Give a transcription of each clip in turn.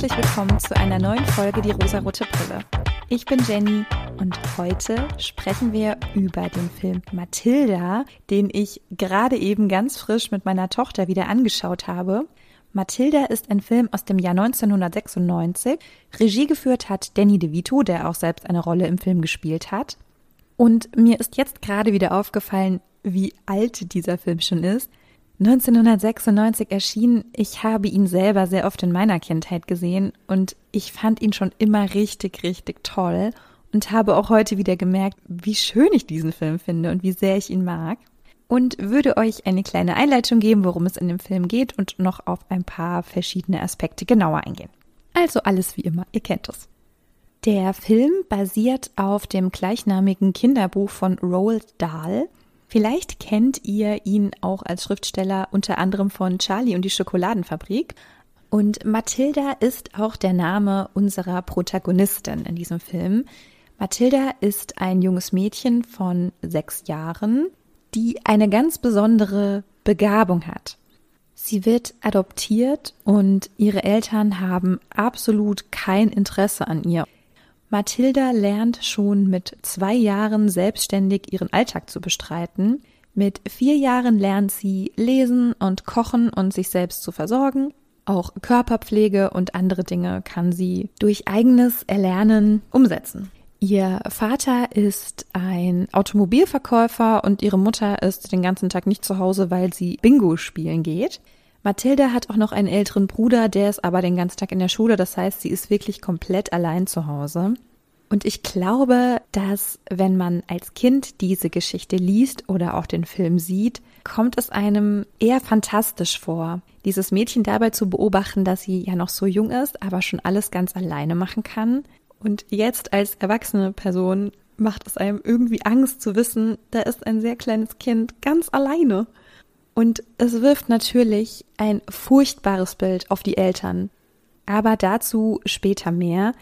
herzlich willkommen zu einer neuen Folge Die rosarote Brille. Ich bin Jenny und heute sprechen wir über den Film Mathilda, den ich gerade eben ganz frisch mit meiner Tochter wieder angeschaut habe. Mathilda ist ein Film aus dem Jahr 1996. Regie geführt hat Danny DeVito, der auch selbst eine Rolle im Film gespielt hat. Und mir ist jetzt gerade wieder aufgefallen, wie alt dieser Film schon ist. 1996 erschienen. Ich habe ihn selber sehr oft in meiner Kindheit gesehen und ich fand ihn schon immer richtig, richtig toll und habe auch heute wieder gemerkt, wie schön ich diesen Film finde und wie sehr ich ihn mag. Und würde euch eine kleine Einleitung geben, worum es in dem Film geht und noch auf ein paar verschiedene Aspekte genauer eingehen. Also alles wie immer, ihr kennt es. Der Film basiert auf dem gleichnamigen Kinderbuch von Roald Dahl Vielleicht kennt ihr ihn auch als Schriftsteller unter anderem von Charlie und die Schokoladenfabrik. Und Mathilda ist auch der Name unserer Protagonistin in diesem Film. Mathilda ist ein junges Mädchen von sechs Jahren, die eine ganz besondere Begabung hat. Sie wird adoptiert und ihre Eltern haben absolut kein Interesse an ihr. Mathilda lernt schon mit zwei Jahren selbstständig ihren Alltag zu bestreiten. Mit vier Jahren lernt sie lesen und kochen und sich selbst zu versorgen. Auch Körperpflege und andere Dinge kann sie durch eigenes Erlernen umsetzen. Ihr Vater ist ein Automobilverkäufer und ihre Mutter ist den ganzen Tag nicht zu Hause, weil sie Bingo spielen geht. Mathilda hat auch noch einen älteren Bruder, der ist aber den ganzen Tag in der Schule. Das heißt, sie ist wirklich komplett allein zu Hause. Und ich glaube, dass wenn man als Kind diese Geschichte liest oder auch den Film sieht, kommt es einem eher fantastisch vor, dieses Mädchen dabei zu beobachten, dass sie ja noch so jung ist, aber schon alles ganz alleine machen kann. Und jetzt als erwachsene Person macht es einem irgendwie Angst zu wissen, da ist ein sehr kleines Kind ganz alleine. Und es wirft natürlich ein furchtbares Bild auf die Eltern. Aber dazu später mehr.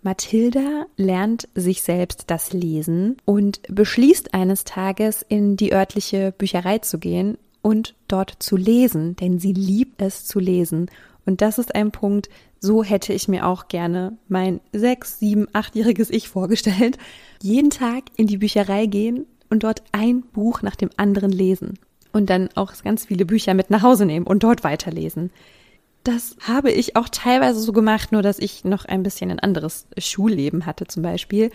Mathilda lernt sich selbst das Lesen und beschließt eines Tages in die örtliche Bücherei zu gehen und dort zu lesen, denn sie liebt es zu lesen. Und das ist ein Punkt, so hätte ich mir auch gerne mein sechs, sieben, achtjähriges Ich vorgestellt. Jeden Tag in die Bücherei gehen und dort ein Buch nach dem anderen lesen und dann auch ganz viele Bücher mit nach Hause nehmen und dort weiterlesen. Das habe ich auch teilweise so gemacht, nur dass ich noch ein bisschen ein anderes Schulleben hatte zum Beispiel.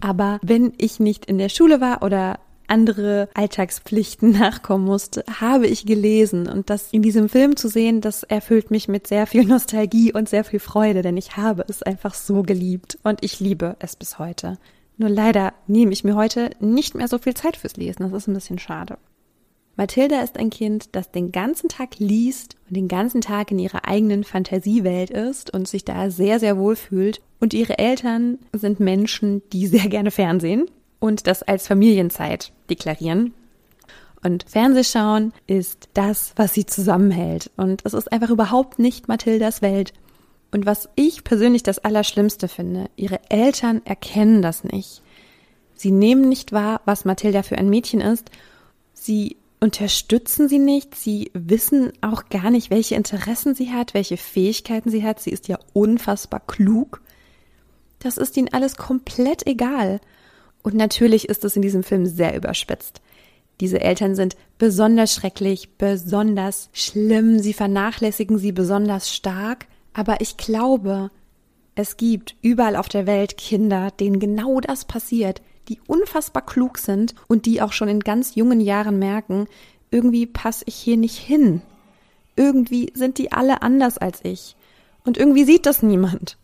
Aber wenn ich nicht in der Schule war oder andere Alltagspflichten nachkommen musste, habe ich gelesen. Und das in diesem Film zu sehen, das erfüllt mich mit sehr viel Nostalgie und sehr viel Freude, denn ich habe es einfach so geliebt und ich liebe es bis heute. Nur leider nehme ich mir heute nicht mehr so viel Zeit fürs Lesen. Das ist ein bisschen schade. Mathilda ist ein Kind, das den ganzen Tag liest und den ganzen Tag in ihrer eigenen Fantasiewelt ist und sich da sehr, sehr wohl fühlt. Und ihre Eltern sind Menschen, die sehr gerne Fernsehen und das als Familienzeit deklarieren. Und Fernsehschauen ist das, was sie zusammenhält. Und es ist einfach überhaupt nicht Mathildas Welt. Und was ich persönlich das Allerschlimmste finde, ihre Eltern erkennen das nicht. Sie nehmen nicht wahr, was Mathilda für ein Mädchen ist. Sie unterstützen sie nicht. Sie wissen auch gar nicht, welche Interessen sie hat, welche Fähigkeiten sie hat. Sie ist ja unfassbar klug. Das ist ihnen alles komplett egal. Und natürlich ist es in diesem Film sehr überspitzt. Diese Eltern sind besonders schrecklich, besonders schlimm, sie vernachlässigen sie besonders stark, aber ich glaube, es gibt überall auf der Welt Kinder, denen genau das passiert, die unfassbar klug sind und die auch schon in ganz jungen Jahren merken, irgendwie passe ich hier nicht hin. Irgendwie sind die alle anders als ich. Und irgendwie sieht das niemand.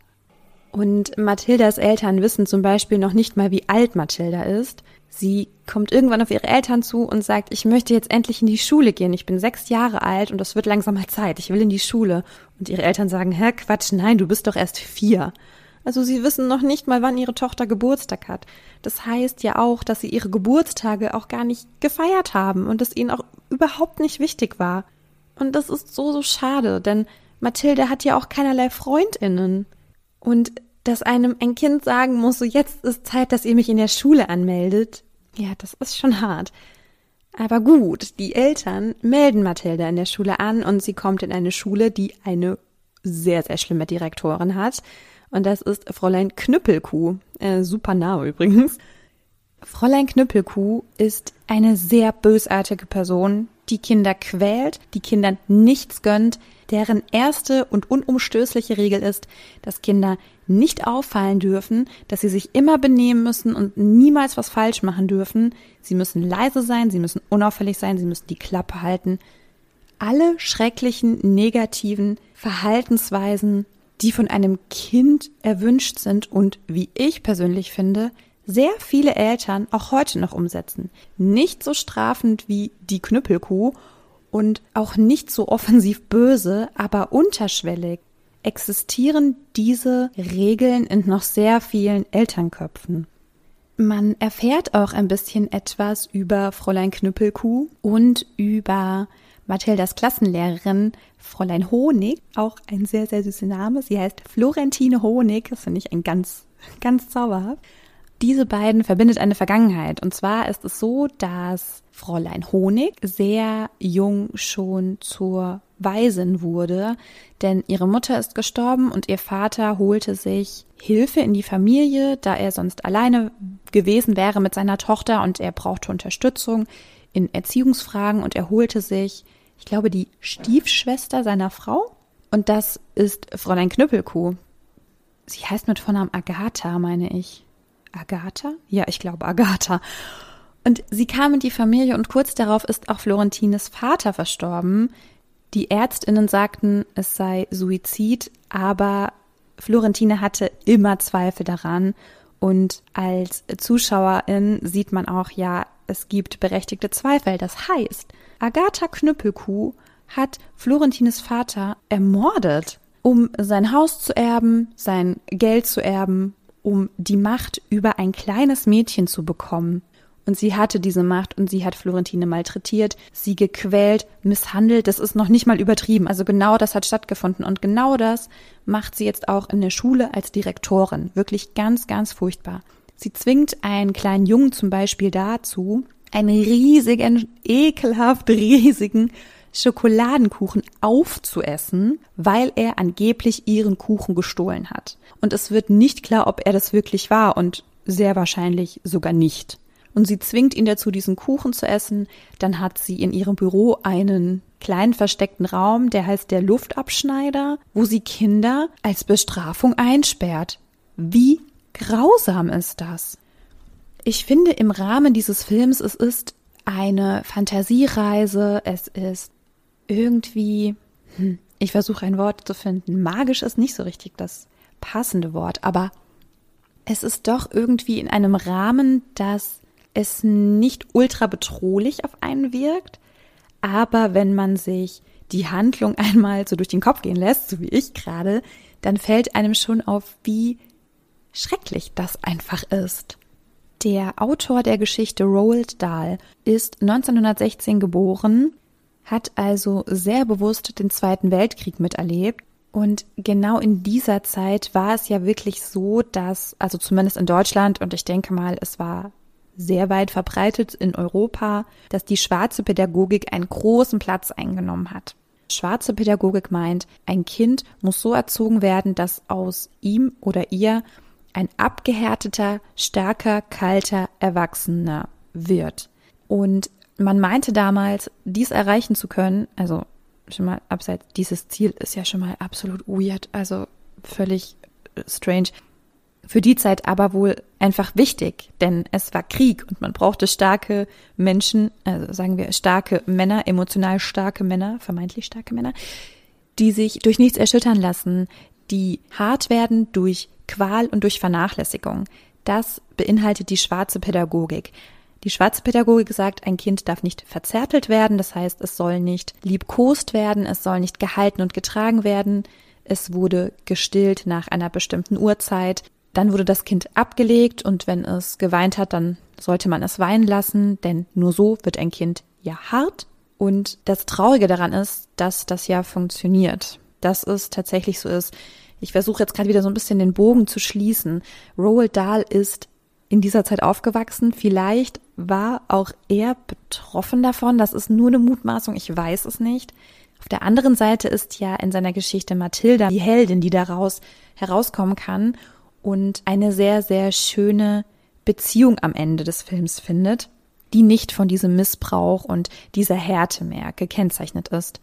Und Mathildas Eltern wissen zum Beispiel noch nicht mal, wie alt Mathilda ist. Sie kommt irgendwann auf ihre Eltern zu und sagt, ich möchte jetzt endlich in die Schule gehen. Ich bin sechs Jahre alt und das wird langsam mal Zeit. Ich will in die Schule. Und ihre Eltern sagen, Hä, Quatsch, nein, du bist doch erst vier. Also sie wissen noch nicht mal, wann ihre Tochter Geburtstag hat. Das heißt ja auch, dass sie ihre Geburtstage auch gar nicht gefeiert haben und es ihnen auch überhaupt nicht wichtig war. Und das ist so, so schade, denn Mathilde hat ja auch keinerlei Freundinnen. Und dass einem ein Kind sagen muss, so jetzt ist Zeit, dass ihr mich in der Schule anmeldet, ja, das ist schon hart. Aber gut, die Eltern melden Mathilda in der Schule an und sie kommt in eine Schule, die eine sehr, sehr schlimme Direktorin hat. Und das ist Fräulein Knüppelkuh. Äh, super Name übrigens. Fräulein Knüppelkuh ist eine sehr bösartige Person, die Kinder quält, die Kindern nichts gönnt, deren erste und unumstößliche Regel ist, dass Kinder nicht auffallen dürfen, dass sie sich immer benehmen müssen und niemals was falsch machen dürfen. Sie müssen leise sein, sie müssen unauffällig sein, sie müssen die Klappe halten. Alle schrecklichen negativen Verhaltensweisen, die von einem Kind erwünscht sind und, wie ich persönlich finde, sehr viele Eltern auch heute noch umsetzen. Nicht so strafend wie die Knüppelkuh und auch nicht so offensiv böse, aber unterschwellig existieren diese Regeln in noch sehr vielen Elternköpfen. Man erfährt auch ein bisschen etwas über Fräulein Knüppelkuh und über Mathildas Klassenlehrerin Fräulein Honig, auch ein sehr, sehr süßer Name. Sie heißt Florentine Honig, das finde ich ein ganz, ganz zauberhaft diese beiden verbindet eine Vergangenheit. Und zwar ist es so, dass Fräulein Honig sehr jung schon zur Waisin wurde, denn ihre Mutter ist gestorben und ihr Vater holte sich Hilfe in die Familie, da er sonst alleine gewesen wäre mit seiner Tochter und er brauchte Unterstützung in Erziehungsfragen und er holte sich, ich glaube, die Stiefschwester seiner Frau. Und das ist Fräulein Knüppelkuh. Sie heißt mit Vornamen Agatha, meine ich. Agatha? Ja, ich glaube Agatha. Und sie kam in die Familie und kurz darauf ist auch Florentines Vater verstorben. Die Ärztinnen sagten, es sei Suizid, aber Florentine hatte immer Zweifel daran. Und als Zuschauerin sieht man auch, ja, es gibt berechtigte Zweifel. Das heißt, Agatha Knüppelkuh hat Florentines Vater ermordet, um sein Haus zu erben, sein Geld zu erben um die Macht über ein kleines Mädchen zu bekommen. Und sie hatte diese Macht und sie hat Florentine malträtiert, sie gequält, misshandelt. Das ist noch nicht mal übertrieben. Also genau das hat stattgefunden. Und genau das macht sie jetzt auch in der Schule als Direktorin. Wirklich ganz, ganz furchtbar. Sie zwingt einen kleinen Jungen zum Beispiel dazu, einen riesigen, ekelhaft riesigen Schokoladenkuchen aufzuessen, weil er angeblich ihren Kuchen gestohlen hat. Und es wird nicht klar, ob er das wirklich war und sehr wahrscheinlich sogar nicht. Und sie zwingt ihn dazu, diesen Kuchen zu essen. Dann hat sie in ihrem Büro einen kleinen versteckten Raum, der heißt der Luftabschneider, wo sie Kinder als Bestrafung einsperrt. Wie grausam ist das? Ich finde im Rahmen dieses Films, es ist eine Fantasiereise, es ist irgendwie, hm, ich versuche ein Wort zu finden. Magisch ist nicht so richtig das passende Wort, aber es ist doch irgendwie in einem Rahmen, dass es nicht ultra bedrohlich auf einen wirkt, aber wenn man sich die Handlung einmal so durch den Kopf gehen lässt, so wie ich gerade, dann fällt einem schon auf, wie schrecklich das einfach ist. Der Autor der Geschichte Roald Dahl ist 1916 geboren hat also sehr bewusst den Zweiten Weltkrieg miterlebt. Und genau in dieser Zeit war es ja wirklich so, dass, also zumindest in Deutschland, und ich denke mal, es war sehr weit verbreitet in Europa, dass die schwarze Pädagogik einen großen Platz eingenommen hat. Schwarze Pädagogik meint, ein Kind muss so erzogen werden, dass aus ihm oder ihr ein abgehärteter, stärker, kalter Erwachsener wird. Und man meinte damals, dies erreichen zu können, also schon mal abseits, dieses Ziel ist ja schon mal absolut weird, also völlig strange. Für die Zeit aber wohl einfach wichtig, denn es war Krieg und man brauchte starke Menschen, also sagen wir starke Männer, emotional starke Männer, vermeintlich starke Männer, die sich durch nichts erschüttern lassen, die hart werden durch Qual und durch Vernachlässigung. Das beinhaltet die schwarze Pädagogik. Die schwarze Pädagogik sagt, ein Kind darf nicht verzärtelt werden, das heißt, es soll nicht liebkost werden, es soll nicht gehalten und getragen werden, es wurde gestillt nach einer bestimmten Uhrzeit, dann wurde das Kind abgelegt und wenn es geweint hat, dann sollte man es weinen lassen, denn nur so wird ein Kind ja hart. Und das Traurige daran ist, dass das ja funktioniert. Dass es tatsächlich so ist. Ich versuche jetzt gerade wieder so ein bisschen den Bogen zu schließen. Roald Dahl ist in dieser Zeit aufgewachsen. Vielleicht war auch er betroffen davon. Das ist nur eine Mutmaßung. Ich weiß es nicht. Auf der anderen Seite ist ja in seiner Geschichte Mathilda die Heldin, die daraus herauskommen kann und eine sehr, sehr schöne Beziehung am Ende des Films findet, die nicht von diesem Missbrauch und dieser Härte mehr gekennzeichnet ist.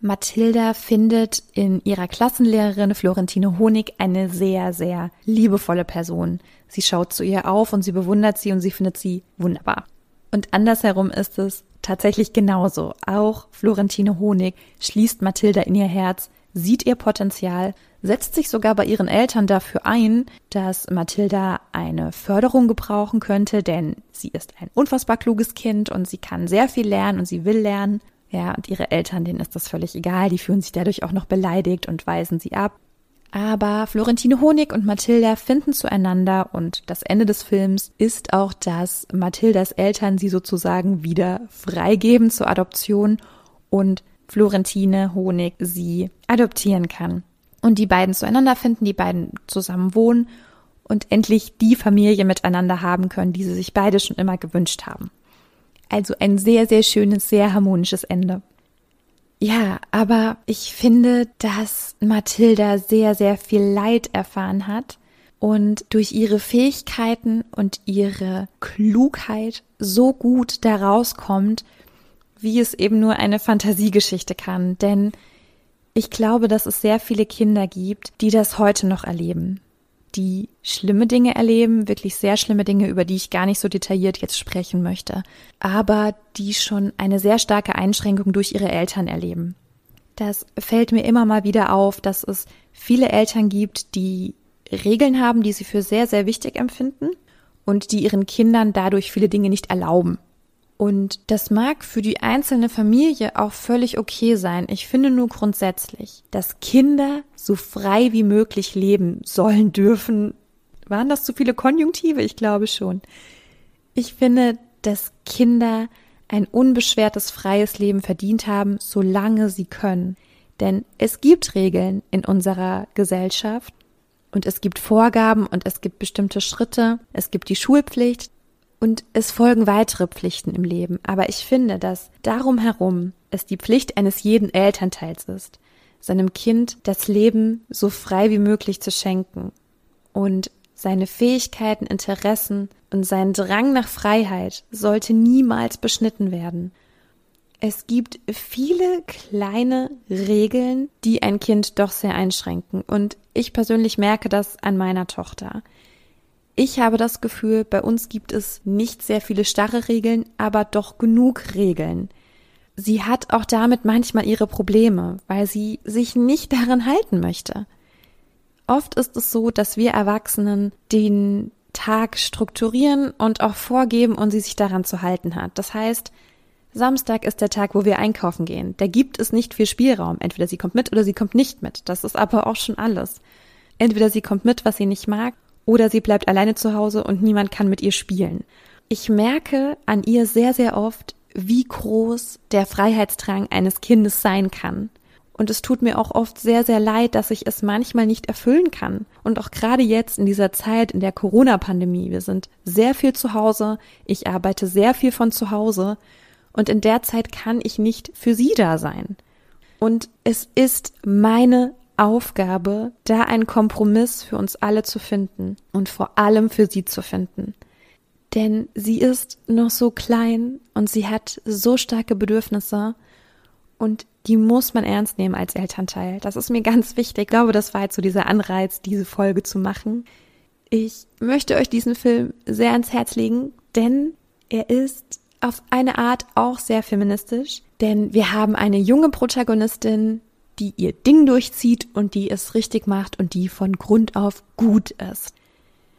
Mathilda findet in ihrer Klassenlehrerin Florentine Honig eine sehr, sehr liebevolle Person. Sie schaut zu ihr auf und sie bewundert sie und sie findet sie wunderbar. Und andersherum ist es tatsächlich genauso. Auch Florentine Honig schließt Mathilda in ihr Herz, sieht ihr Potenzial, setzt sich sogar bei ihren Eltern dafür ein, dass Mathilda eine Förderung gebrauchen könnte, denn sie ist ein unfassbar kluges Kind und sie kann sehr viel lernen und sie will lernen. Ja, und ihre Eltern, denen ist das völlig egal, die fühlen sich dadurch auch noch beleidigt und weisen sie ab. Aber Florentine Honig und Mathilda finden zueinander und das Ende des Films ist auch, dass Mathildas Eltern sie sozusagen wieder freigeben zur Adoption und Florentine Honig sie adoptieren kann. Und die beiden zueinander finden, die beiden zusammen wohnen und endlich die Familie miteinander haben können, die sie sich beide schon immer gewünscht haben. Also ein sehr, sehr schönes, sehr harmonisches Ende. Ja, aber ich finde, dass Mathilda sehr, sehr viel Leid erfahren hat und durch ihre Fähigkeiten und ihre Klugheit so gut daraus kommt, wie es eben nur eine Fantasiegeschichte kann. Denn ich glaube, dass es sehr viele Kinder gibt, die das heute noch erleben die schlimme Dinge erleben, wirklich sehr schlimme Dinge, über die ich gar nicht so detailliert jetzt sprechen möchte, aber die schon eine sehr starke Einschränkung durch ihre Eltern erleben. Das fällt mir immer mal wieder auf, dass es viele Eltern gibt, die Regeln haben, die sie für sehr, sehr wichtig empfinden und die ihren Kindern dadurch viele Dinge nicht erlauben. Und das mag für die einzelne Familie auch völlig okay sein. Ich finde nur grundsätzlich, dass Kinder so frei wie möglich leben sollen dürfen. Waren das zu viele Konjunktive? Ich glaube schon. Ich finde, dass Kinder ein unbeschwertes freies Leben verdient haben, solange sie können. Denn es gibt Regeln in unserer Gesellschaft und es gibt Vorgaben und es gibt bestimmte Schritte. Es gibt die Schulpflicht, und es folgen weitere Pflichten im Leben. Aber ich finde, dass darum herum es die Pflicht eines jeden Elternteils ist, seinem Kind das Leben so frei wie möglich zu schenken und seine Fähigkeiten, Interessen und sein Drang nach Freiheit sollte niemals beschnitten werden. Es gibt viele kleine Regeln, die ein Kind doch sehr einschränken. Und ich persönlich merke das an meiner Tochter. Ich habe das Gefühl, bei uns gibt es nicht sehr viele starre Regeln, aber doch genug Regeln. Sie hat auch damit manchmal ihre Probleme, weil sie sich nicht daran halten möchte. Oft ist es so, dass wir Erwachsenen den Tag strukturieren und auch vorgeben und sie sich daran zu halten hat. Das heißt, Samstag ist der Tag, wo wir einkaufen gehen. Da gibt es nicht viel Spielraum. Entweder sie kommt mit oder sie kommt nicht mit. Das ist aber auch schon alles. Entweder sie kommt mit, was sie nicht mag, oder sie bleibt alleine zu Hause und niemand kann mit ihr spielen. Ich merke an ihr sehr, sehr oft, wie groß der Freiheitsdrang eines Kindes sein kann. Und es tut mir auch oft sehr, sehr leid, dass ich es manchmal nicht erfüllen kann. Und auch gerade jetzt in dieser Zeit, in der Corona-Pandemie, wir sind sehr viel zu Hause, ich arbeite sehr viel von zu Hause und in der Zeit kann ich nicht für sie da sein. Und es ist meine Aufgabe, da einen Kompromiss für uns alle zu finden und vor allem für sie zu finden. Denn sie ist noch so klein und sie hat so starke Bedürfnisse und die muss man ernst nehmen als Elternteil. Das ist mir ganz wichtig. Ich glaube, das war jetzt so dieser Anreiz, diese Folge zu machen. Ich möchte euch diesen Film sehr ans Herz legen, denn er ist auf eine Art auch sehr feministisch, denn wir haben eine junge Protagonistin, die ihr Ding durchzieht und die es richtig macht und die von Grund auf gut ist.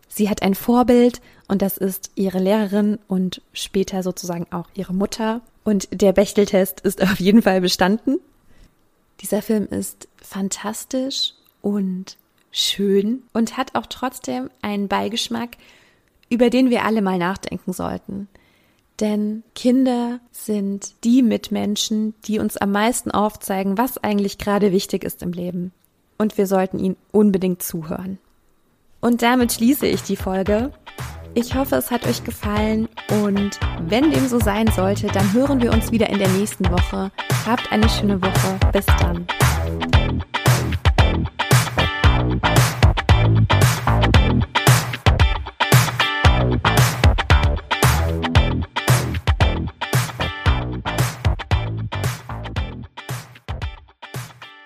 Sie hat ein Vorbild und das ist ihre Lehrerin und später sozusagen auch ihre Mutter. Und der Bechteltest ist auf jeden Fall bestanden. Dieser Film ist fantastisch und schön und hat auch trotzdem einen Beigeschmack, über den wir alle mal nachdenken sollten. Denn Kinder sind die Mitmenschen, die uns am meisten aufzeigen, was eigentlich gerade wichtig ist im Leben. Und wir sollten ihnen unbedingt zuhören. Und damit schließe ich die Folge. Ich hoffe, es hat euch gefallen und wenn dem so sein sollte, dann hören wir uns wieder in der nächsten Woche. Habt eine schöne Woche. Bis dann.